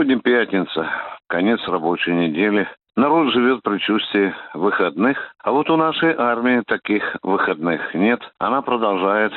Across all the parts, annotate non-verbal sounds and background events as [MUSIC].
Сегодня пятница, конец рабочей недели. Народ живет предчувствии выходных, а вот у нашей армии таких выходных нет. Она продолжает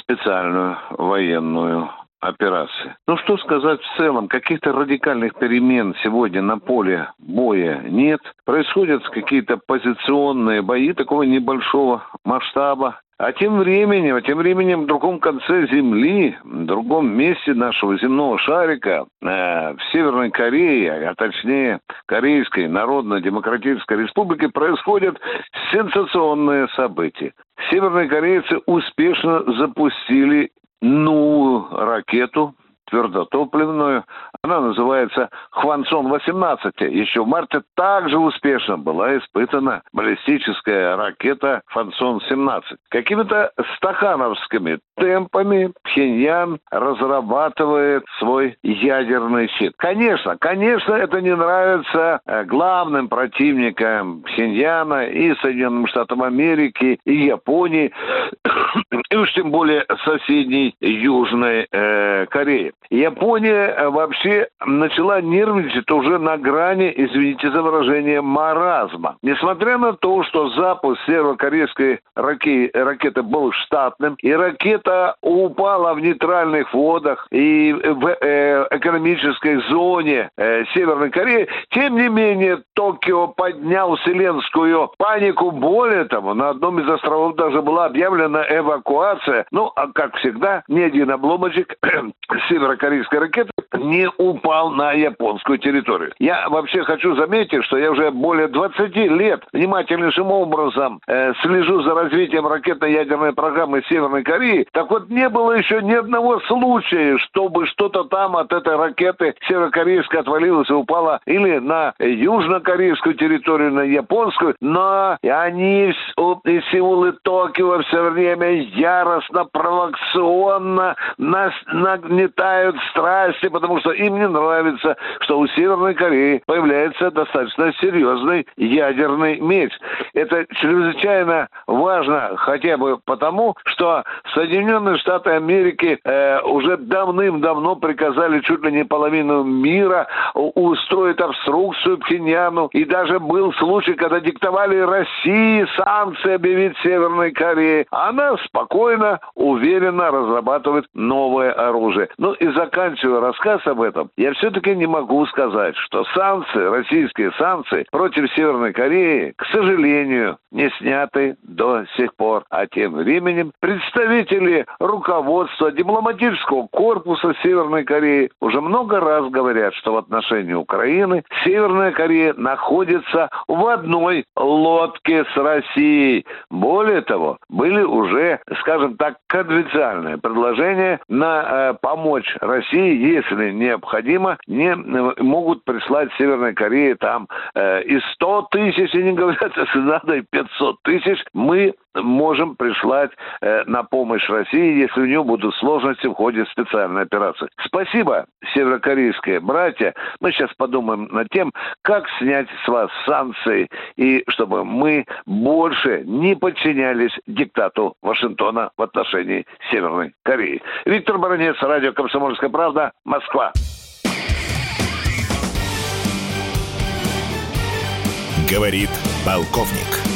специальную военную операции. Ну что сказать в целом, каких-то радикальных перемен сегодня на поле боя нет. Происходят какие-то позиционные бои такого небольшого масштаба. А тем временем, тем временем в другом конце Земли, в другом месте нашего земного шарика, э, в Северной Корее, а точнее Корейской Народно-Демократической Республике, происходят сенсационные события. Северные корейцы успешно запустили новую ракету твердотопливную. Она называется Хвансон-18. Еще в марте также успешно была испытана баллистическая ракета Хвансон-17. Какими-то стахановскими темпами Пхеньян разрабатывает свой ядерный щит. Конечно, конечно, это не нравится э, главным противникам Пхеньяна и Соединенным Штатам Америки, и Японии, тем более соседней Южной э, Кореи. Япония э, вообще начала нервничать уже на грани, извините за выражение, маразма. Несмотря на то, что запуск северокорейской раки, ракеты был штатным, и ракета упала в нейтральных водах и в э, экономической зоне э, Северной Кореи, тем не менее Токио поднял вселенскую панику. Более того, на одном из островов даже была объявлена эвакуация. Ну, а как всегда, ни один обломочек [CLEARS THROAT] северо северокорейской ракеты не упал на японскую территорию. Я вообще хочу заметить, что я уже более 20 лет внимательнейшим образом э, слежу за развитием ракетно-ядерной программы Северной Кореи. Так вот, не было еще ни одного случая, чтобы что-то там от этой ракеты северокорейской отвалилось и упало или на южнокорейскую территорию, на японскую, но они и Сеул и Токио все время яростно, провокационно нас нагнетают страсти, потому что им не нравится, что у Северной Кореи появляется достаточно серьезный ядерный меч. Это чрезвычайно важно хотя бы потому, что Соединенные Штаты Америки э, уже давным-давно приказали чуть ли не половину мира устроить обструкцию Пхеньяну. И даже был случай, когда диктовали России санкции объявить Северной Корее. Она спокойно, уверенно разрабатывает новое оружие. Ну и заканчивая рассказ об этом, я все-таки не могу сказать, что санкции, российские санкции против Северной Кореи, к сожалению, не сняты до сих пор. А тем временем представители руководства дипломатического корпуса Северной Кореи уже много раз говорят, что в отношении Украины Северная Корея находится в одной лодке с Россией. Более того, были уже, скажем так, конвенциальные предложения на э, помочь России, если необходимо, не могут прислать Северной Корее там э, и 100 тысяч, и не говорят, если надо, и 500 тысяч, мы можем прислать э, на помощь России, если у нее будут сложности в ходе специальной операции. Спасибо, северокорейские братья. Мы сейчас подумаем над тем, как снять с вас санкции, и чтобы мы больше не подчинялись диктату Вашингтона в отношении Северной Кореи. Виктор Баранец, радио «Комсомольская правда», Москва. Говорит полковник.